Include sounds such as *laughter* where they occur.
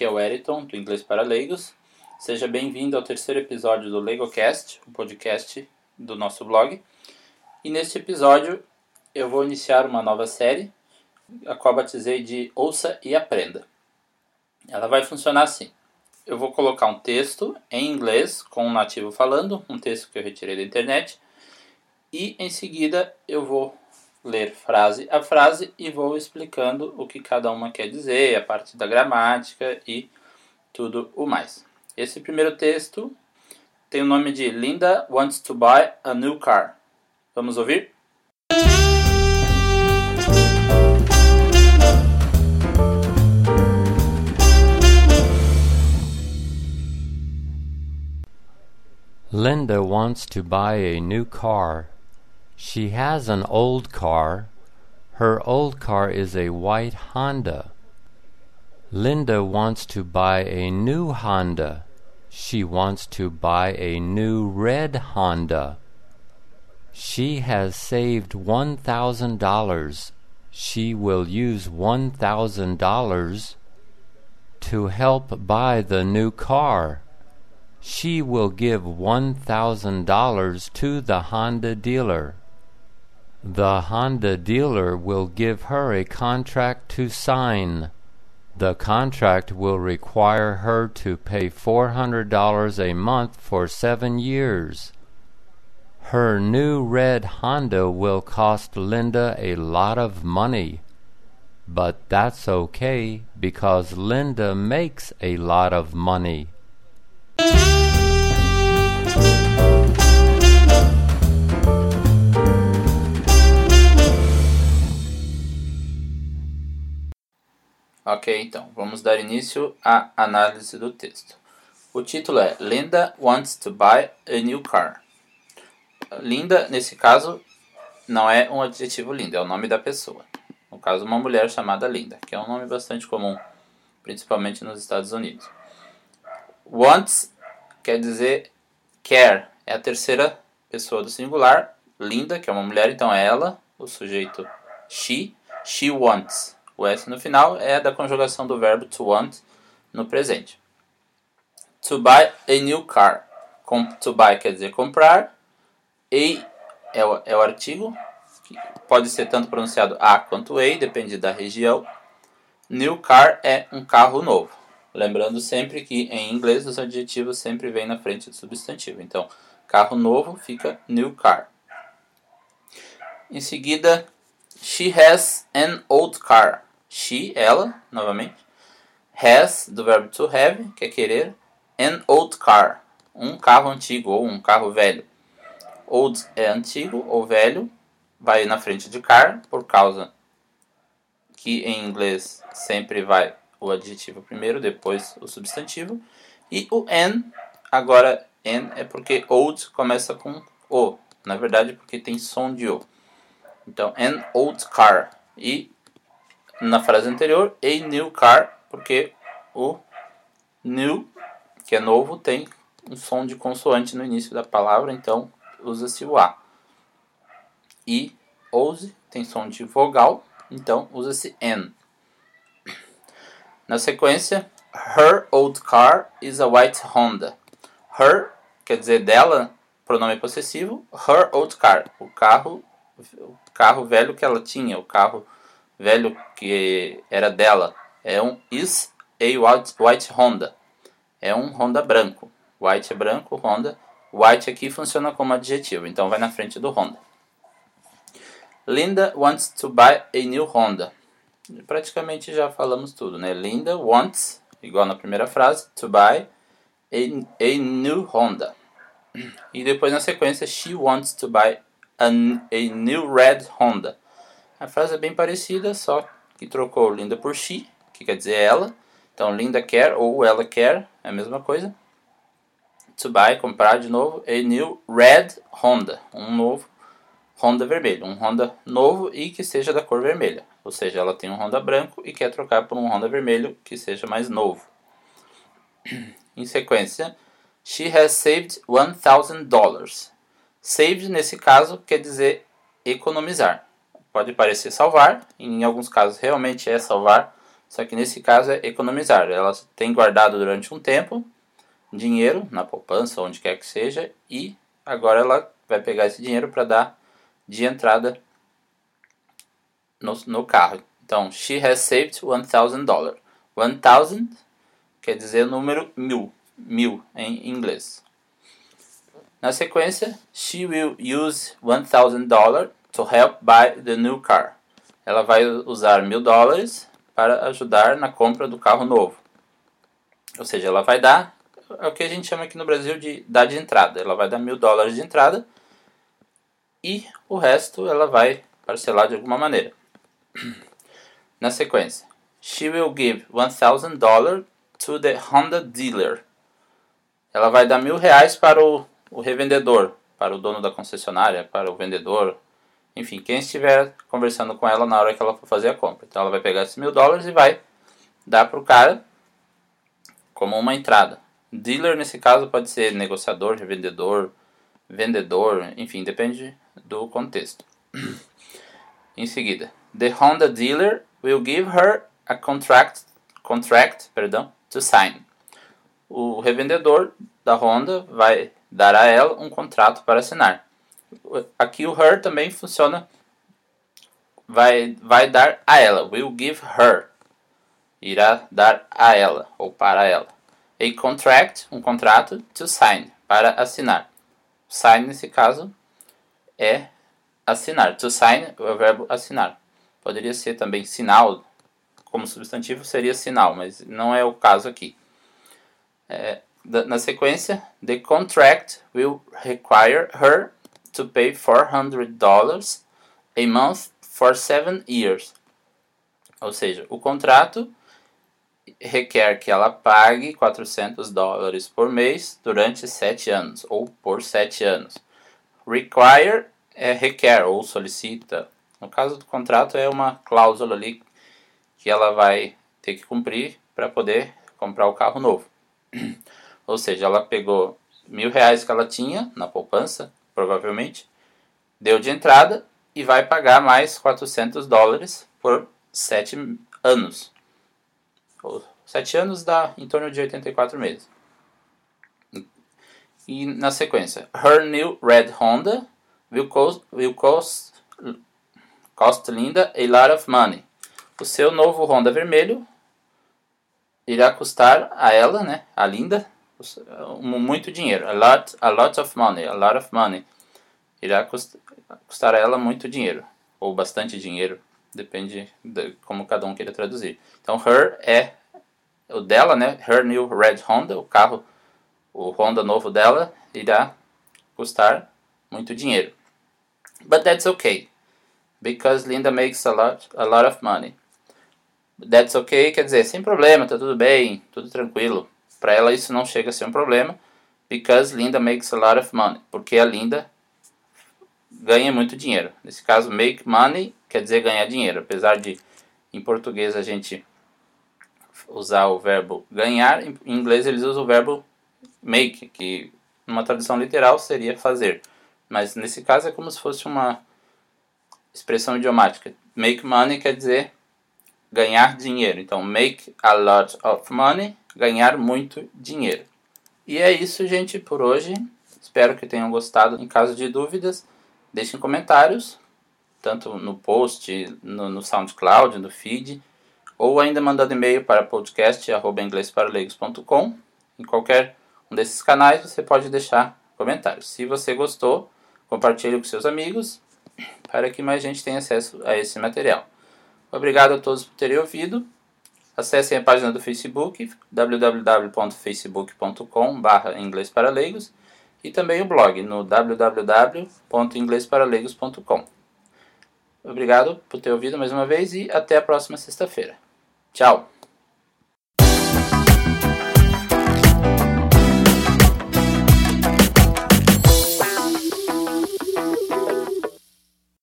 aqui é o Eriton, do Inglês para Leigos. Seja bem-vindo ao terceiro episódio do LegoCast, o podcast do nosso blog. E neste episódio eu vou iniciar uma nova série, a qual batizei de Ouça e Aprenda. Ela vai funcionar assim. Eu vou colocar um texto em inglês com um nativo falando, um texto que eu retirei da internet, e em seguida eu vou ler frase a frase e vou explicando o que cada uma quer dizer, a parte da gramática e tudo o mais. Esse primeiro texto tem o nome de Linda wants to buy a new car. Vamos ouvir? Linda wants to buy a new car. She has an old car. Her old car is a white Honda. Linda wants to buy a new Honda. She wants to buy a new red Honda. She has saved $1,000. She will use $1,000 to help buy the new car. She will give $1,000 to the Honda dealer. The Honda dealer will give her a contract to sign. The contract will require her to pay $400 a month for seven years. Her new red Honda will cost Linda a lot of money. But that's okay because Linda makes a lot of money. Ok, então vamos dar início à análise do texto. O título é Linda wants to buy a new car. Linda, nesse caso, não é um adjetivo linda, é o nome da pessoa. No caso, uma mulher chamada Linda, que é um nome bastante comum, principalmente nos Estados Unidos. Wants quer dizer quer, é a terceira pessoa do singular. Linda, que é uma mulher, então é ela, o sujeito she, she wants. O S no final é da conjugação do verbo to want no presente. To buy a new car. Com, to buy quer dizer comprar. A é o, é o artigo, pode ser tanto pronunciado A quanto A, depende da região. New car é um carro novo. Lembrando sempre que em inglês os adjetivos sempre vêm na frente do substantivo. Então, carro novo fica new car. Em seguida, she has an old car. She, ela, novamente. Has, do verbo to have, que é querer. An old car, um carro antigo ou um carro velho. Old é antigo ou velho, vai na frente de car, por causa que em inglês sempre vai o adjetivo primeiro, depois o substantivo. E o an, agora an é porque old começa com o, na verdade porque tem som de o. Então, an old car. E na frase anterior, a new car, porque o new, que é novo, tem um som de consoante no início da palavra, então usa-se o A. E ouse tem som de vogal, então usa-se N. Na sequência, her old car is a white Honda. Her quer dizer dela, pronome possessivo, her old car, o carro, o carro velho que ela tinha, o carro velho que era dela. É um is a white, white Honda. É um Honda branco. White é branco, Honda. White aqui funciona como adjetivo, então vai na frente do Honda. Linda wants to buy a new Honda. Praticamente já falamos tudo, né? Linda wants, igual na primeira frase, to buy a, a new Honda. E depois na sequência, she wants to buy a, a new red Honda. A frase é bem parecida, só que trocou Linda por she, que quer dizer ela. Então, Linda quer ou ela quer, é a mesma coisa. To buy, comprar de novo, a new red Honda, um novo Honda vermelho, um Honda novo e que seja da cor vermelha. Ou seja, ela tem um Honda branco e quer trocar por um Honda vermelho que seja mais novo. *clears throat* Em sequência, she has saved $1,000. Saved, nesse caso, quer dizer economizar pode parecer salvar, em alguns casos realmente é salvar, Só que nesse caso é economizar. Ela tem guardado durante um tempo dinheiro na poupança, onde quer que seja, e agora ela vai pegar esse dinheiro para dar de entrada no, no carro. Então, she has saved one thousand dollars. One thousand quer dizer número mil, mil em inglês. Na sequência, she will use one thousand dollars to help buy the new car. Ela vai usar mil dólares para ajudar na compra do carro novo. Ou seja, ela vai dar é o que a gente chama aqui no Brasil de dar de entrada. Ela vai dar mil dólares de entrada e o resto ela vai parcelar de alguma maneira. *clears throat* Na sequência, she will give one thousand dollars to the Honda dealer. Ela vai dar mil reais para o, o revendedor, para o dono da concessionária, para o vendedor, enfim, quem estiver conversando com ela na hora que ela for fazer a compra. Então ela vai pegar esses mil dólares e vai dar para o cara como uma entrada. Dealer nesse caso pode ser negociador, revendedor, vendedor, enfim, depende do contexto. em seguida, the Honda dealer will give her a contract, contract, perdão, to sign. O revendedor da Honda vai dar a ela um contrato para assinar. Aqui o her também funciona vai vai dar a ela, will give her. Irá dar a ela ou para ela. A contract, um contrato to sign, para assinar. Sign nesse caso é assinar. To sign é o verbo assinar. Poderia ser também sinal, como substantivo seria sinal, mas não é o caso aqui. É, na sequência, the contract will require her to pay $400 a month for seven years. Ou seja, o contrato requer que ela pague 400 dólares por mês durante sete anos, ou por sete anos. Require é requer ou solicita. No caso do contrato é uma cláusula ali que ela vai ter que cumprir para poder comprar o carro novo. *clears throat* ou seja, ela pegou mil reais que ela tinha na poupança, provavelmente, deu de entrada e vai pagar mais 400 dólares por sete anos. Sete anos dá em torno de 84 meses. E na sequência, her new red Honda will cost, will cost, cost Linda a lot of money. O seu novo Honda vermelho irá custar a ela, né, a Linda, muito dinheiro. A lot, a lot of money, a lot of money. Irá custar a ela muito dinheiro, ou bastante dinheiro, depende de como cada um queira traduzir. Então, her é o dela, né? Her new red Honda, o carro, o Honda novo dela, irá custar muito dinheiro. But that's okay, because Linda makes a lot, a lot of money. That's okay quer dizer, sem problema, tá tudo bem, tudo tranquilo. Para ela isso não chega a ser um problema, because Linda makes a lot of money, porque a Linda ganha muito dinheiro. Nesse caso, make money quer dizer ganhar dinheiro, apesar de em português a gente usar o verbo ganhar, em inglês eles usam o verbo make, que numa tradução literal seria fazer. Mas nesse caso é como se fosse uma expressão idiomática. Make money quer dizer ganhar dinheiro. Então, make a lot of money, ganhar muito dinheiro. E é isso, gente, por hoje. Espero que tenham gostado. Em caso de dúvidas, deixem comentários, tanto no post, no, no SoundCloud, no feed ou ainda mandando e-mail para podcast@inglesparaleigos.com. Em qualquer um desses canais você pode deixar comentários. Se você gostou, compartilhe com seus amigos para que mais gente tenha acesso a esse material. Obrigado a todos por terem ouvido. Acessem a página do Facebook www.facebook.com/inglesparaleigos e também o blog no www.inglesparaleigos.com. Obrigado por ter ouvido mais uma vez e até a próxima sexta-feira. Tchau!